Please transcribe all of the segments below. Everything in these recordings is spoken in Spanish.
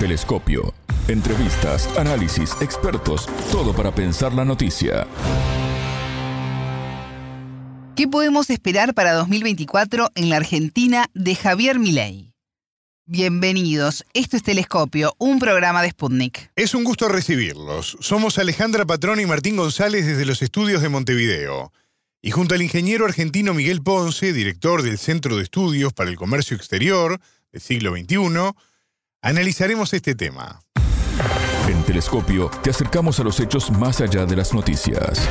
Telescopio. Entrevistas, análisis, expertos, todo para pensar la noticia. ¿Qué podemos esperar para 2024 en la Argentina de Javier Milei? Bienvenidos, esto es Telescopio, un programa de Sputnik. Es un gusto recibirlos. Somos Alejandra Patrón y Martín González desde los estudios de Montevideo. Y junto al ingeniero argentino Miguel Ponce, director del Centro de Estudios para el Comercio Exterior del siglo XXI, analizaremos este tema. En Telescopio te acercamos a los hechos más allá de las noticias.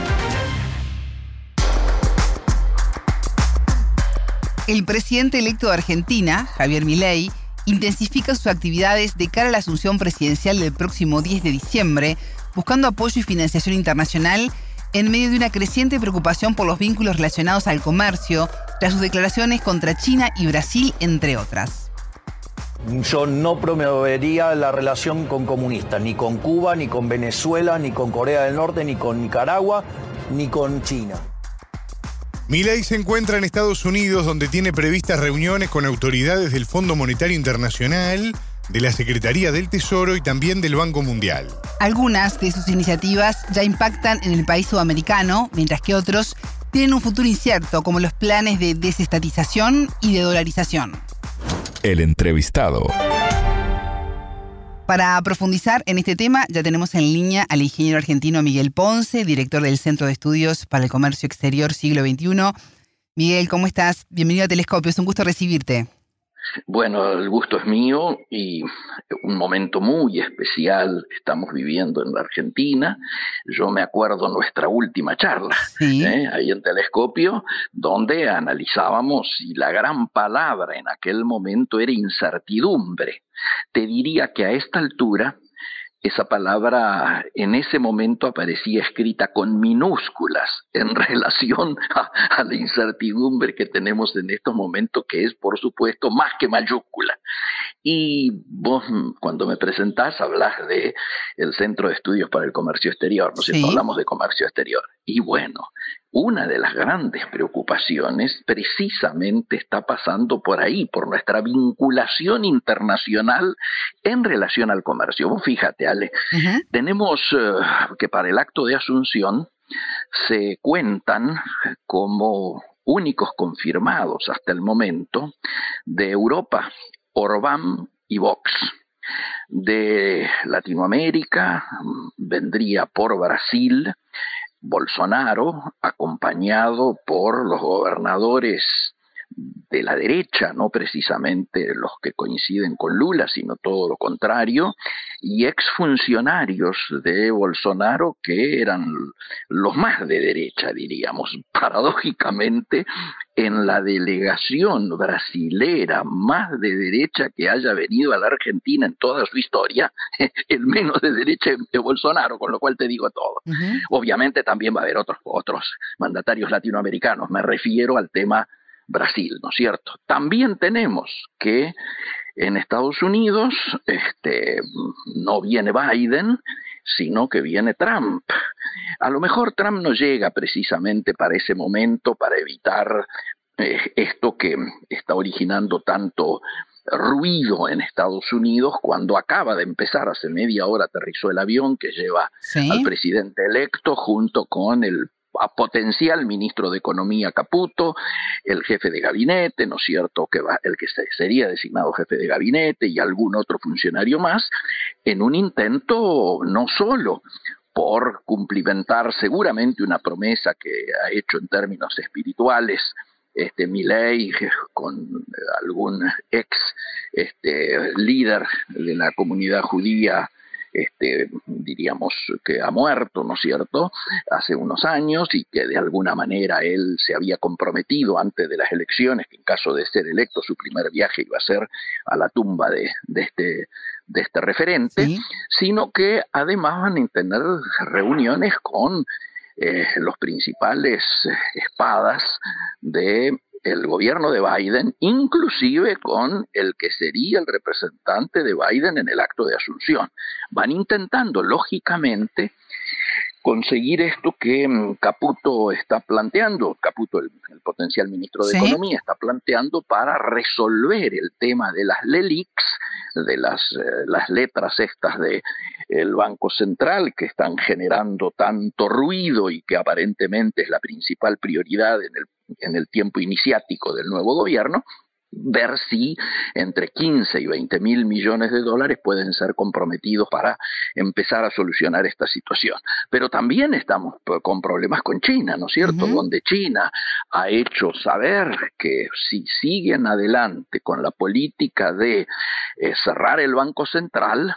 El presidente electo de Argentina, Javier Milei, intensifica sus actividades de cara a la asunción presidencial del próximo 10 de diciembre, buscando apoyo y financiación internacional en medio de una creciente preocupación por los vínculos relacionados al comercio, tras sus declaraciones contra China y Brasil, entre otras. Yo no promovería la relación con comunistas, ni con Cuba, ni con Venezuela, ni con Corea del Norte, ni con Nicaragua, ni con China. Milei se encuentra en Estados Unidos donde tiene previstas reuniones con autoridades del Fondo Monetario Internacional, de la Secretaría del Tesoro y también del Banco Mundial. Algunas de sus iniciativas ya impactan en el país sudamericano, mientras que otros tienen un futuro incierto, como los planes de desestatización y de dolarización. El entrevistado. Para profundizar en este tema, ya tenemos en línea al ingeniero argentino Miguel Ponce, director del Centro de Estudios para el Comercio Exterior Siglo XXI. Miguel, ¿cómo estás? Bienvenido a Telescopio, es un gusto recibirte. Bueno, el gusto es mío y un momento muy especial estamos viviendo en la Argentina. Yo me acuerdo nuestra última charla ¿eh? ahí en Telescopio, donde analizábamos y la gran palabra en aquel momento era incertidumbre. Te diría que a esta altura esa palabra en ese momento aparecía escrita con minúsculas en relación a, la incertidumbre que tenemos en estos momentos, que es por supuesto más que mayúscula. Y vos cuando me presentás hablas de el Centro de Estudios para el Comercio Exterior, ¿no sé, hablamos de comercio exterior. Y bueno, una de las grandes preocupaciones precisamente está pasando por ahí, por nuestra vinculación internacional en relación al comercio. Vos fíjate, Ale, tenemos eh, que para el acto de asunción se cuentan como únicos confirmados hasta el momento de Europa, Orbán y Vox. De Latinoamérica vendría por Brasil Bolsonaro, acompañado por los gobernadores de la derecha, no precisamente los que coinciden con Lula, sino todo lo contrario, y exfuncionarios de Bolsonaro que eran los más de derecha, diríamos. Paradójicamente, en la delegación brasilera más de derecha que haya venido a la Argentina en toda su historia, el menos de derecha de Bolsonaro, con lo cual te digo todo. Obviamente también va a haber otros, otros mandatarios latinoamericanos, me refiero al tema Brasil, ¿no es cierto? También tenemos que en Estados Unidos este, no viene Biden, sino que viene Trump. A lo mejor Trump no llega precisamente para ese momento para evitar eh, esto que está originando tanto ruido en Estados Unidos cuando acaba de empezar, hace media hora aterrizó el avión que lleva al presidente electo junto con el a potencial ministro de Economía Caputo, el jefe de gabinete, ¿no es cierto?, que va, el que sería designado jefe de gabinete y algún otro funcionario más, en un intento no solo por cumplimentar seguramente una promesa que ha hecho en términos espirituales este Milei con algún ex este, líder de la comunidad judía este, diríamos que ha muerto, ¿no es cierto?, hace unos años y que de alguna manera él se había comprometido antes de las elecciones que en caso de ser electo su primer viaje iba a ser a la tumba de, este de este referente, sino que además van a tener reuniones con eh, los principales espadas de el gobierno de Biden, inclusive con el que sería el representante de Biden en el acto de asunción. Van intentando, lógicamente, conseguir esto que mm, Caputo está planteando, Caputo, el, potencial ministro de Economía, está planteando para resolver el tema de las LELIX de las, eh, las letras estas de el Banco Central que están generando tanto ruido y que aparentemente es la principal prioridad en el, en el tiempo iniciático del nuevo gobierno, ver si entre 15 y 20 mil millones de dólares pueden ser comprometidos para empezar a solucionar esta situación. Pero también estamos con problemas con China, ¿no es cierto? Donde China ha hecho saber que si siguen adelante con la política de eh, cerrar el Banco Central,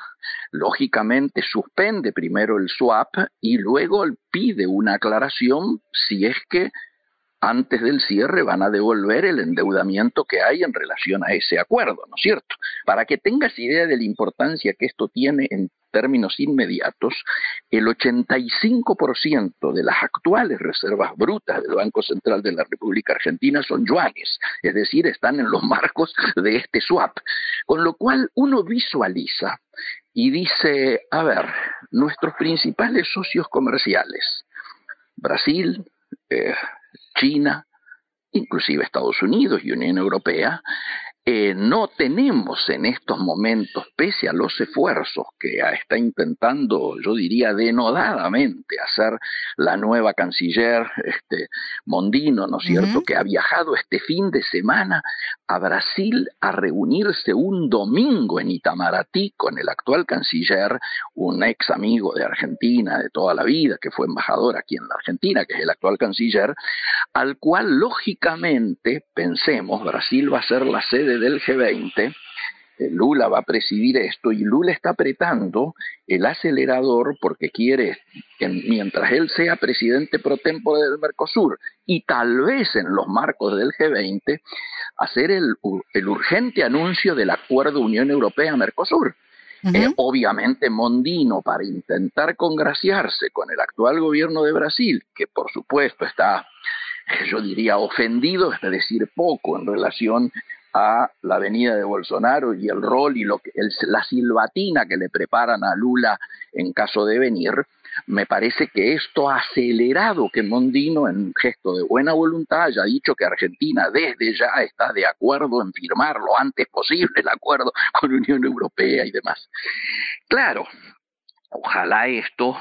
lógicamente suspende primero el swap y luego pide una aclaración si es que antes del cierre van a devolver el endeudamiento que hay en relación a ese acuerdo, ¿no es cierto? Para que tengas idea de la importancia que esto tiene en términos inmediatos, el 85% de las actuales reservas brutas del Banco Central de la República Argentina son yuanes, es decir, están en los marcos de este swap. Con lo cual uno visualiza y dice, a ver, nuestros principales socios comerciales, Brasil, eh, China, inclusive Estados Unidos y Unión Europea, eh, no tenemos en estos momentos, pese a los esfuerzos que está intentando, yo diría, denodadamente hacer la nueva canciller este, Mondino, ¿no es cierto?, que ha viajado este fin de semana a Brasil a reunirse un domingo en Itamaraty con el actual canciller, un ex amigo de Argentina de toda la vida, que fue embajador aquí en la Argentina, que es el actual canciller, al cual lógicamente, pensemos, Brasil va a ser la sede del G20, eh, Lula va a presidir esto y Lula está apretando el acelerador porque quiere que mientras él sea presidente pro tempore del Mercosur y tal vez en los marcos del G20 hacer el, urgente anuncio del acuerdo Unión Europea-Mercosur. Eh, obviamente Mondino, para intentar congraciarse con el actual gobierno de Brasil, que por supuesto está, yo diría, ofendido, es decir, poco en relación a la venida de Bolsonaro y el rol y lo que, la silbatina que le preparan a Lula en caso de venir, me parece que esto ha acelerado que Mondino, en un gesto de buena voluntad, haya dicho que Argentina desde ya está de acuerdo en firmar lo antes posible el acuerdo con la Unión Europea y demás. Claro, ojalá esto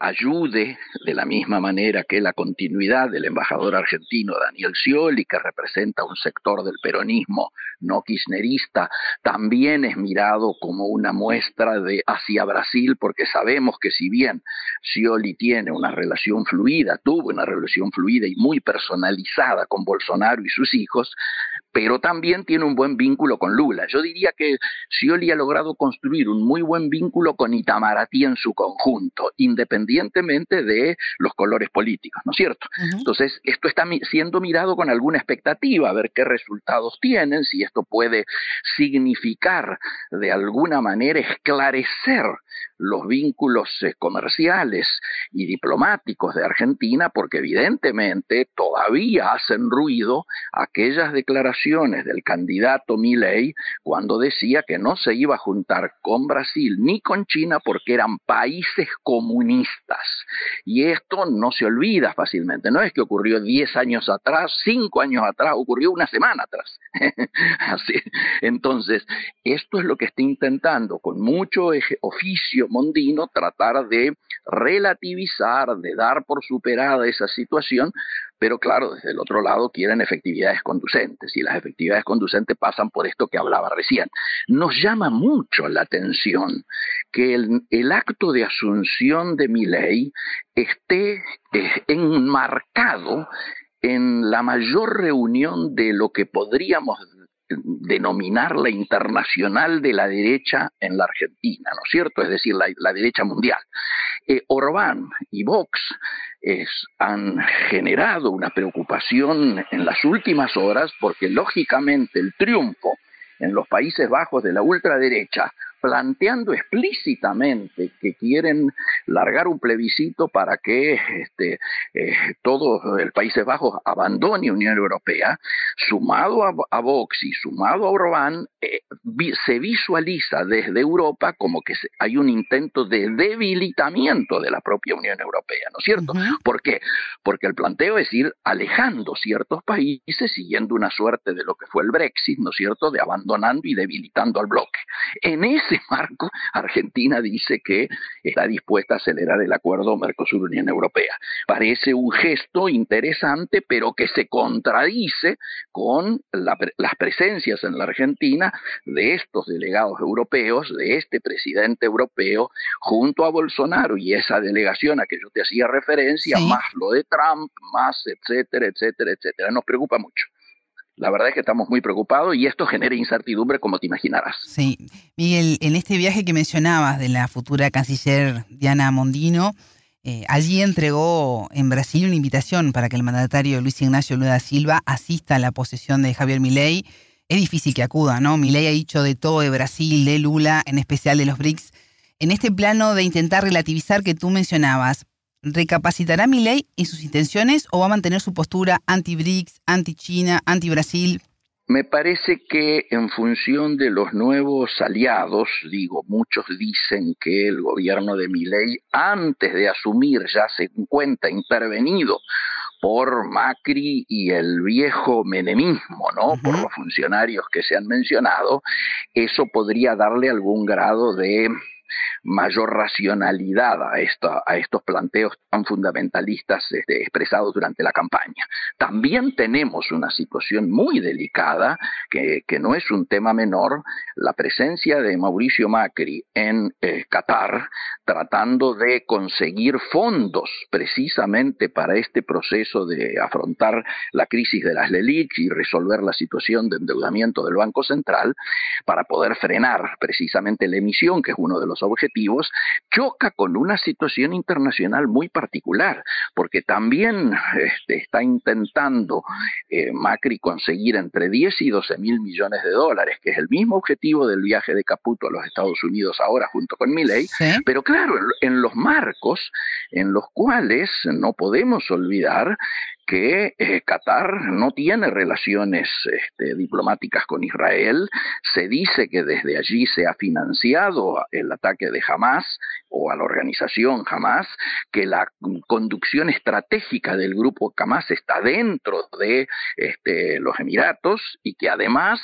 ayude de la misma manera que la continuidad del embajador argentino Daniel Scioli, que representa un sector del peronismo no kirchnerista, también es mirado como una muestra de hacia Brasil, porque sabemos que si bien Scioli tiene una relación fluida, tuvo una relación fluida y muy personalizada con Bolsonaro y sus hijos, pero también tiene un buen vínculo con Lula. Yo diría que Scioli ha logrado construir un muy buen vínculo con Itamaraty en su conjunto, independientemente de los colores políticos, ¿no es cierto? Entonces, esto está siendo mirado con alguna expectativa, a ver qué resultados tienen, si esto puede significar de alguna manera esclarecer los vínculos eh, comerciales y diplomáticos de Argentina, porque evidentemente todavía hacen ruido aquellas declaraciones del candidato Milei cuando decía que no se iba a juntar con Brasil ni con China porque eran países comunistas. Y esto no se olvida fácilmente, no es que ocurrió 10 años atrás, 5 años atrás, ocurrió una semana atrás. Así. Entonces, esto es lo que está intentando con mucho oficio Mondino tratar de relativizar, de dar por superada esa situación, pero claro, desde el otro lado quieren efectividades conducentes y las efectividades conducentes pasan por esto que hablaba recién. Nos llama mucho la atención que el, acto de asunción de mi ley esté eh, enmarcado en la mayor reunión de lo que podríamos denominar la internacional de la derecha en la Argentina, ¿no es cierto? Es decir, la, derecha mundial. Eh, Orbán y Vox han generado una preocupación en las últimas horas porque lógicamente el triunfo en los Países Bajos de la ultraderecha planteando explícitamente que quieren largar un plebiscito para que este, eh, todo el Países Bajos abandone Unión Europea, sumado a, Vox y sumado a Orbán, eh, se visualiza desde Europa como que hay un intento de debilitamiento de la propia Unión Europea, ¿no es cierto? ¿Por qué? Porque el planteo es ir alejando ciertos países siguiendo una suerte de lo que fue el Brexit, ¿no es cierto?, de abandonando y debilitando al bloque. En ese marco, Argentina dice que está dispuesta a acelerar el acuerdo Mercosur-Unión Europea. Parece un gesto interesante, pero que se contradice con las presencias en la Argentina de estos delegados europeos, de este presidente europeo, junto a Bolsonaro y esa delegación a que yo te hacía referencia, más lo de Trump, más etcétera, etcétera, etcétera. Nos preocupa mucho. La verdad es que estamos muy preocupados y esto genera incertidumbre como te imaginarás. Sí, Miguel, en este viaje que mencionabas de la futura canciller Diana Mondino, eh, allí entregó en Brasil una invitación para que el mandatario Luis Ignacio Lula Silva asista a la posesión de Javier Milei. Es difícil que acuda, ¿no? Milei ha dicho de todo de Brasil, de Lula, en especial de los BRICS. En este plano de intentar relativizar que tú mencionabas, ¿Recapacitará ley en sus intenciones o va a mantener su postura anti-BRICS, anti-China, anti-Brasil? Me parece que en función de los nuevos aliados, digo, muchos dicen que el gobierno de Milei, antes de asumir, ya se encuentra intervenido por Macri y el viejo menemismo, ¿no? Por los funcionarios que se han mencionado, eso podría darle algún grado de mayor racionalidad a, a estos planteos tan fundamentalistas este, expresados durante la campaña. También tenemos una situación muy delicada, que, no es un tema menor, la presencia de Mauricio Macri en eh, Qatar, tratando de conseguir fondos precisamente para este proceso de afrontar la crisis de las LELIC y resolver la situación de endeudamiento del Banco Central, para poder frenar precisamente la emisión, que es uno de los objetivos, choca con una situación internacional muy particular, porque también este, está intentando eh, Macri conseguir entre 10 y 12 mil millones de dólares, que es el mismo objetivo del viaje de Caputo a los Estados Unidos ahora junto con Milley, pero claro, en los marcos en los cuales no podemos olvidar que eh, Qatar no tiene relaciones este, diplomáticas con Israel. Se dice que desde allí se ha financiado el ataque de Hamas o a la organización Hamas, que la conducción estratégica del grupo Hamas está dentro de este, los Emiratos y que además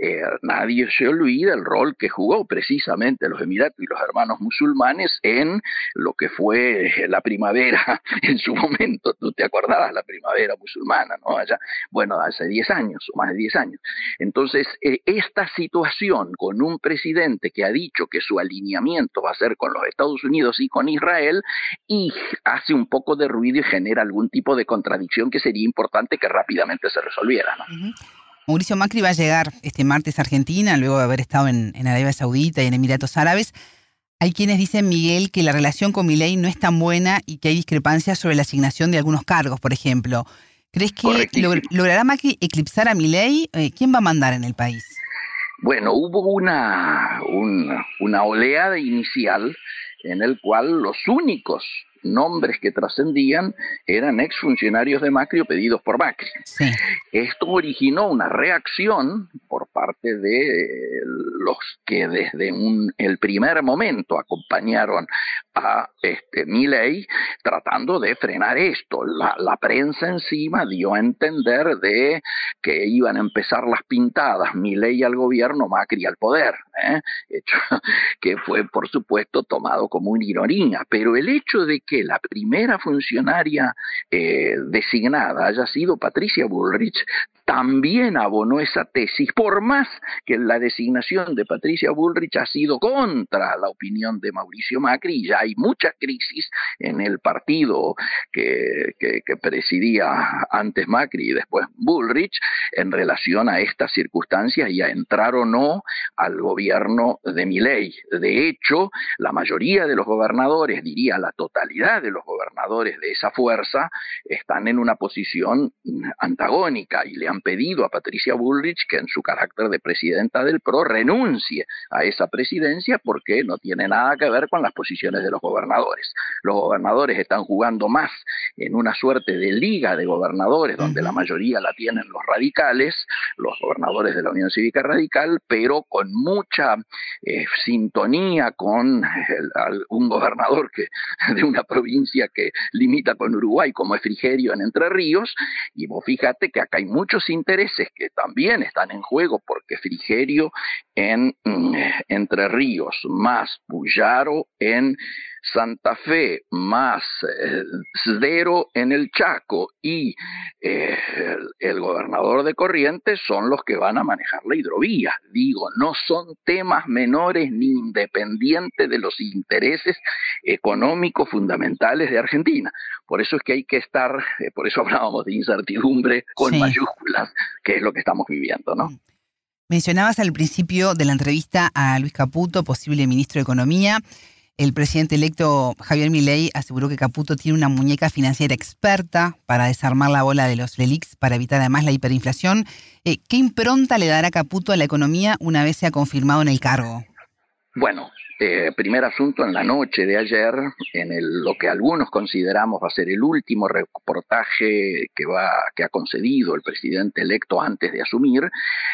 eh, nadie se olvida el rol que jugó precisamente los Emiratos y los hermanos musulmanes en lo que fue la primavera en su momento. Tú te acordabas la primavera era musulmana, ¿no? Bueno, hace 10 años o más de 10 años. Entonces, eh, esta situación con un presidente que ha dicho que su alineamiento va a ser con los Estados Unidos y con Israel, y hace un poco de ruido y genera algún tipo de contradicción que sería importante que rápidamente se resolviera, ¿no? Mauricio Macri va a llegar este martes a Argentina, luego de haber estado en Arabia Saudita y en Emiratos Árabes. Hay quienes dicen, Miguel, que la relación con Milei no es tan buena y que hay discrepancias sobre la asignación de algunos cargos, por ejemplo. ¿Crees que logrará Macri eclipsar a Milei? Eh, ¿Quién va a mandar en el país? Bueno, hubo una, una, una oleada inicial en el cual los únicos nombres que trascendían eran exfuncionarios de Macri o pedidos por Macri. Esto originó una reacción por parte de los que desde el primer momento acompañaron a este Milley tratando de frenar esto. La, prensa encima dio a entender de que iban a empezar las pintadas, Milley al gobierno, Macri al poder, ¿eh? hecho que fue por supuesto tomado como una ironía, pero el hecho de que la primera funcionaria eh, designada haya sido Patricia Bullrich, también abonó esa tesis, por más que la designación de Patricia Bullrich ha sido contra la opinión de Mauricio Macri, y ya hay mucha crisis en el partido que, presidía antes Macri y después Bullrich en relación a estas circunstancias y a entrar o no al gobierno de Milei. De hecho, la mayoría de los gobernadores, diría la totalidad de los gobernadores de esa fuerza están en una posición antagónica y le han pedido a Patricia Bullrich que en su carácter de presidenta del PRO renuncie a esa presidencia porque no tiene nada que ver con las posiciones de los gobernadores. Los gobernadores están jugando más en una suerte de liga de gobernadores donde la mayoría la tienen los radicales, los gobernadores de la Unión Cívica Radical, pero con mucha eh, sintonía con un gobernador que, de una provincia que limita con Uruguay, como es Frigerio en Entre Ríos, y vos fíjate que acá hay muchos intereses que también están en juego, porque Frigerio en mm, Entre Ríos, más Puyaro en Santa Fe más eh, en el Chaco y eh, el, gobernador de Corrientes son los que van a manejar la hidrovía. Digo, no son temas menores ni independientes de los intereses económicos fundamentales de Argentina. Por eso es que hay que estar, eh, por eso hablábamos de incertidumbre con mayúsculas, que es lo que estamos viviendo, ¿no? Mm. Mencionabas al principio de la entrevista a Luis Caputo, posible ministro de Economía. El presidente electo Javier Milei aseguró que Caputo tiene una muñeca financiera experta para desarmar la bola de los LELIX para evitar además la hiperinflación. Eh, ¿Qué impronta le dará Caputo a la economía una vez sea confirmado en el cargo? Bueno, eh, primer asunto en la noche de ayer, en el, lo que algunos consideramos va a ser el último reportaje que, va, que ha concedido el presidente electo antes de asumir,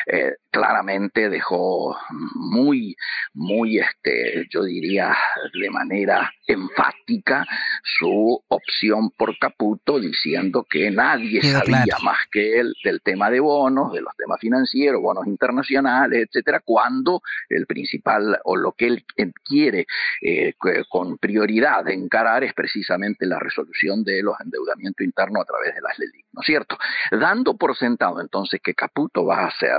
eh, claramente dejó muy, muy, este, yo diría, de manera enfática su opción por Caputo, diciendo que nadie sabía más que él del tema de bonos, de los temas financieros, bonos internacionales, etcétera, cuando el principal o lo que él quiere eh, con prioridad encarar es precisamente la resolución de los endeudamientos internos a través de las leyes, ¿no es cierto? Dando por sentado entonces que Caputo va a hacer,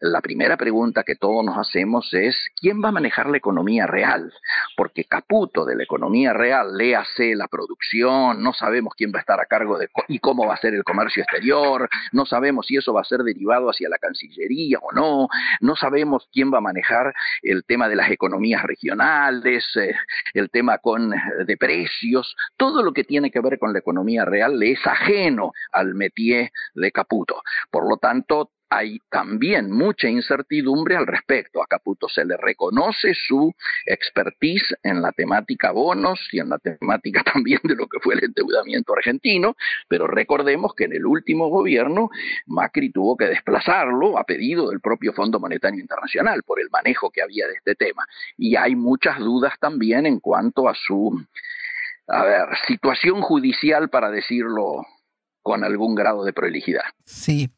la primera pregunta que todos nos hacemos es ¿quién va a manejar la economía real? Porque Caputo de la economía real, léase la producción, no sabemos quién va a estar a cargo de y cómo va a ser el comercio exterior, no sabemos si eso va a ser derivado hacia la Cancillería o no, no sabemos quién va a manejar el tema de las economías regionales eh, el tema con, de precios, todo lo que tiene que ver con la economía real le es ajeno al métier de Caputo. Por lo tanto, hay también mucha incertidumbre al respecto. A Caputo se le reconoce su expertise en la temática bonos y en la temática también de lo que fue el endeudamiento argentino, pero recordemos que en el último gobierno Macri tuvo que desplazarlo a pedido del propio Fondo Monetario Internacional por el manejo que había de este tema. Y hay muchas dudas también en cuanto a su, a ver, situación judicial, para decirlo con algún grado de prolijidad. Sí,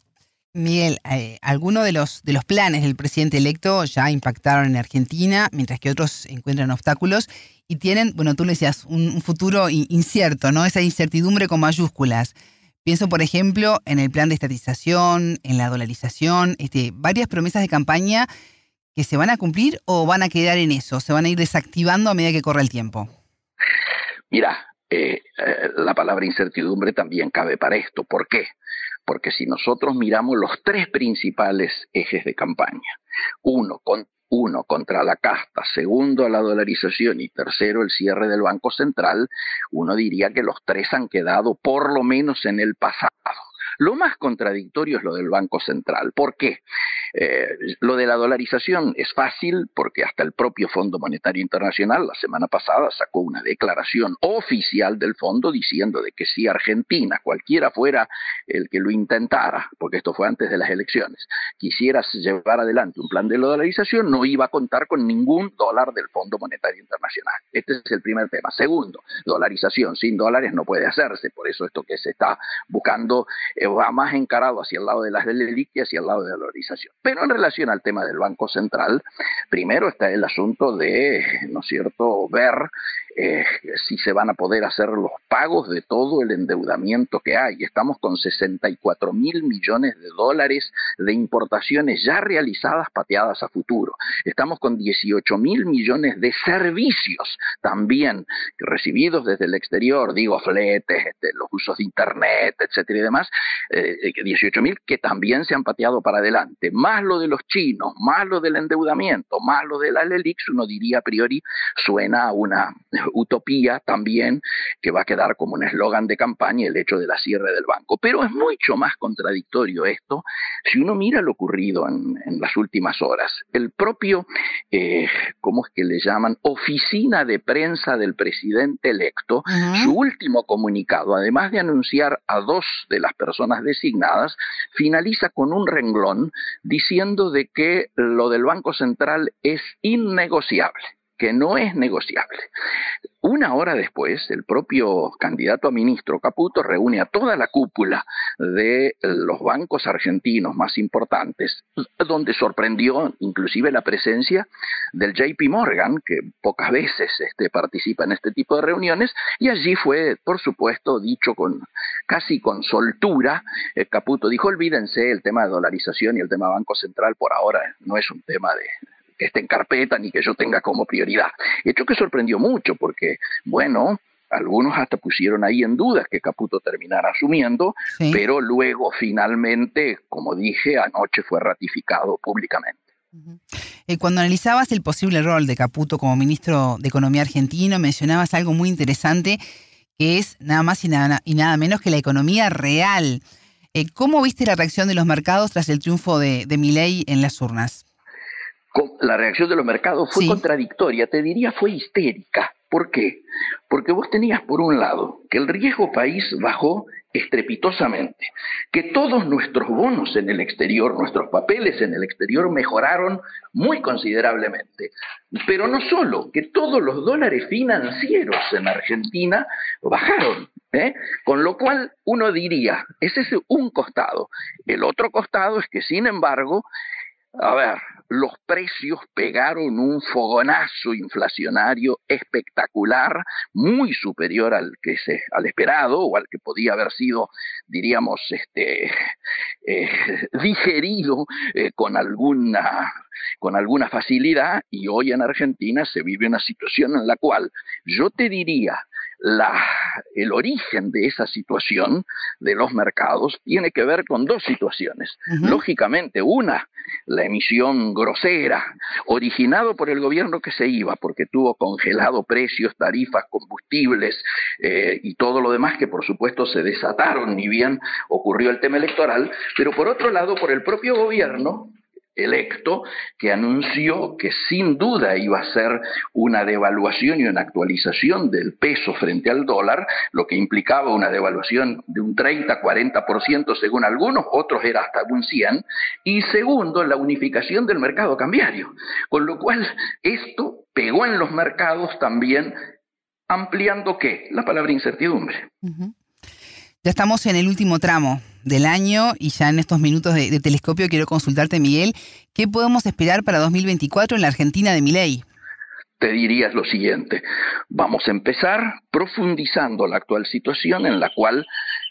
Miguel, eh, algunos de los, de los planes del presidente electo ya impactaron en Argentina, mientras que otros encuentran obstáculos y tienen, bueno, tú le decías, un, futuro incierto, ¿no? Esa incertidumbre con mayúsculas. Pienso, por ejemplo, en el plan de estatización, en la dolarización, este, varias promesas de campaña que se van a cumplir o van a quedar en eso, se van a ir desactivando a medida que corre el tiempo. Mira, eh, eh, la palabra incertidumbre también cabe para esto. ¿Por qué? Porque si nosotros miramos los tres principales ejes de campaña, uno, con, uno contra la casta, segundo la dolarización y tercero el cierre del Banco Central, uno diría que los tres han quedado por lo menos en el pasado. Lo más contradictorio es lo del Banco Central. ¿Por qué? Eh, lo de la dolarización es fácil porque hasta el propio Fondo Monetario Internacional la semana pasada sacó una declaración oficial del fondo diciendo de que si Argentina, cualquiera fuera el que lo intentara, porque esto fue antes de las elecciones, quisiera llevar adelante un plan de dolarización, no iba a contar con ningún dólar del Fondo Monetario Internacional. Este es el primer tema. Segundo, dolarización sin dólares no puede hacerse, por eso esto que se está buscando va más encarado hacia el lado de las LELIC y hacia el lado de la dolarización. Pero en relación al tema del Banco Central, primero está el asunto de, ¿no es cierto?, ver eh, si se van a poder hacer los pagos de todo el endeudamiento que hay. Estamos con 64 mil millones de dólares de importaciones ya realizadas pateadas a futuro. Estamos con 18 mil millones de servicios también recibidos desde el exterior, digo, fletes, este, los usos de Internet, etcétera y demás, eh, 18 mil que también se han pateado para adelante. Más lo de los chinos, más lo del endeudamiento, más lo de la LELIX, uno diría a priori, suena a una utopía también que va a quedar como un eslogan de campaña el hecho de la cierre del banco. Pero es mucho más contradictorio esto si uno mira lo ocurrido en, las últimas horas. El propio, eh, ¿cómo es que le llaman? Oficina de prensa del presidente electo, su último comunicado, además de anunciar a dos de las personas designadas, finaliza con un renglón diciendo de que lo del Banco Central es innegociable que no es negociable. Una hora después, el propio candidato a ministro Caputo reúne a toda la cúpula de los bancos argentinos más importantes, donde sorprendió inclusive la presencia del JP Morgan, que pocas veces este, participa en este tipo de reuniones, y allí fue, por supuesto, dicho con casi con soltura, eh, Caputo dijo, olvídense el tema de dolarización y el tema Banco Central por ahora no es un tema de, que esté en carpeta ni que yo tenga como prioridad. Hecho que sorprendió mucho porque, bueno, algunos hasta pusieron ahí en duda que Caputo terminara asumiendo, pero luego finalmente, como dije, anoche fue ratificado públicamente. Eh, cuando analizabas el posible rol de Caputo como ministro de Economía argentino, mencionabas algo muy interesante, que es nada más y nada, y nada menos que la economía real. Eh, ¿Cómo viste la reacción de los mercados tras el triunfo de, de Milei en las urnas? La reacción de los mercados fue contradictoria, te diría fue histérica. ¿Por qué? Porque vos tenías por un lado que el riesgo país bajó estrepitosamente, que todos nuestros bonos en el exterior, nuestros papeles en el exterior mejoraron muy considerablemente, pero no solo, que todos los dólares financieros en Argentina bajaron, ¿eh? con lo cual uno diría, ese es un costado. El otro costado es que, sin embargo, a ver, los precios pegaron un fogonazo inflacionario espectacular, muy superior al que se, al esperado o al que podía haber sido, diríamos, este, eh, digerido eh, con alguna con alguna facilidad. Y hoy en Argentina se vive una situación en la cual yo te diría el origen de esa situación de los mercados tiene que ver con dos situaciones. Lógicamente, una, la emisión grosera, originado por el gobierno que se iba, porque tuvo congelado precios, tarifas, combustibles eh, y todo lo demás que por supuesto se desataron, ni bien ocurrió el tema electoral, pero por otro lado, por el propio gobierno electo que anunció que sin duda iba a ser una devaluación y una actualización del peso frente al dólar, lo que implicaba una devaluación de un 30-40% según algunos, otros era hasta un 100, y segundo, la unificación del mercado cambiario, con lo cual esto pegó en los mercados también ampliando qué? La palabra incertidumbre. Ya estamos en el último tramo del año y ya en estos minutos de, telescopio quiero consultarte, Miguel, ¿qué podemos esperar para 2024 en la Argentina de Miley? Te dirías lo siguiente, vamos a empezar profundizando la actual situación en la cual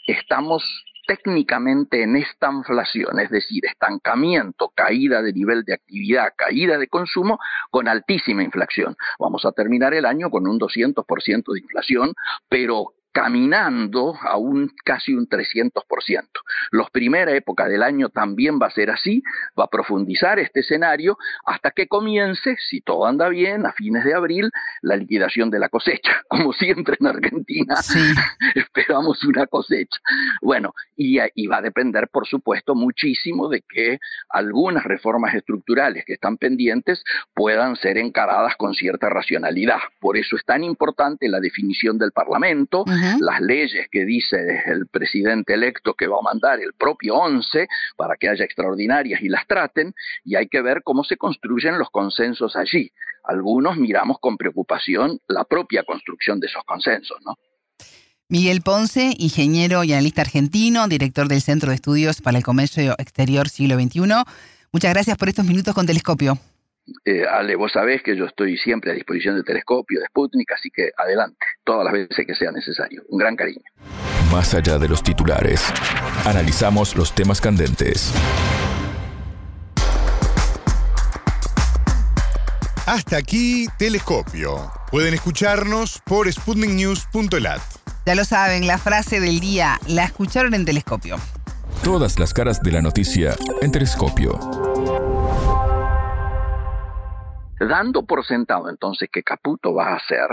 estamos técnicamente en esta inflación, es decir, estancamiento, caída de nivel de actividad, caída de consumo, con altísima inflación. Vamos a terminar el año con un 200% de inflación, pero caminando a un casi un 300%. La primera época del año también va a ser así, va a profundizar este escenario hasta que comience, si todo anda bien, a fines de abril, la liquidación de la cosecha. Como siempre en Argentina, esperamos una cosecha. Bueno, y, y va a depender, por supuesto, muchísimo de que algunas reformas estructurales que están pendientes puedan ser encaradas con cierta racionalidad. Por eso es tan importante la definición del Parlamento, las leyes que dice el presidente electo que va a mandar el propio 11 para que haya extraordinarias y las traten, y hay que ver cómo se construyen los consensos allí. Algunos miramos con preocupación la propia construcción de esos consensos, ¿no? Miguel Ponce, ingeniero y analista argentino, director del Centro de Estudios para el Comercio Exterior Siglo XXI. Muchas gracias por estos minutos con Telescopio. Eh, Ale, vos sabés que yo estoy siempre a disposición de Telescopio, de Sputnik, así que adelante, todas las veces que sea necesario. Un gran cariño. Más allá de los titulares, analizamos los temas candentes. Hasta aquí Telescopio. Pueden escucharnos por sputniknews.lat. Ya lo saben, la frase del día la escucharon en Telescopio. Todas las caras de la noticia en Telescopio. Dando por sentado entonces que Caputo va a hacer,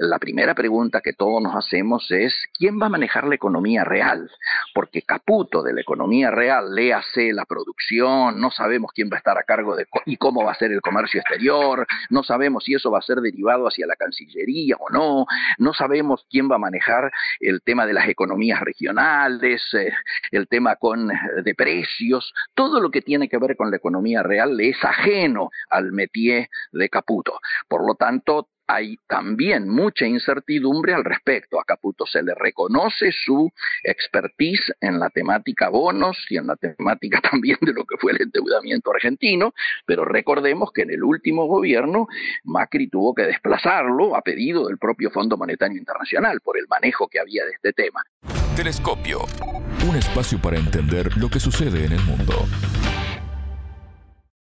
la primera pregunta que todos nos hacemos es, ¿quién va a manejar la economía real? Porque Caputo de la economía real, léase la producción, no sabemos quién va a estar a cargo de y cómo va a ser el comercio exterior, no sabemos si eso va a ser derivado hacia la Cancillería o no, no sabemos quién va a manejar el tema de las economías regionales, eh, el tema con, eh, de precios, todo lo que tiene que ver con la economía real le es ajeno al métier de Caputo. Por lo tanto, hay también mucha incertidumbre al respecto. A Caputo se le reconoce su expertise en la temática bonos y en la temática también de lo que fue el endeudamiento argentino, pero recordemos que en el último gobierno Macri tuvo que desplazarlo a pedido del propio Fondo Monetario Internacional por el manejo que había de este tema. Telescopio. Un espacio para entender lo que sucede en el mundo.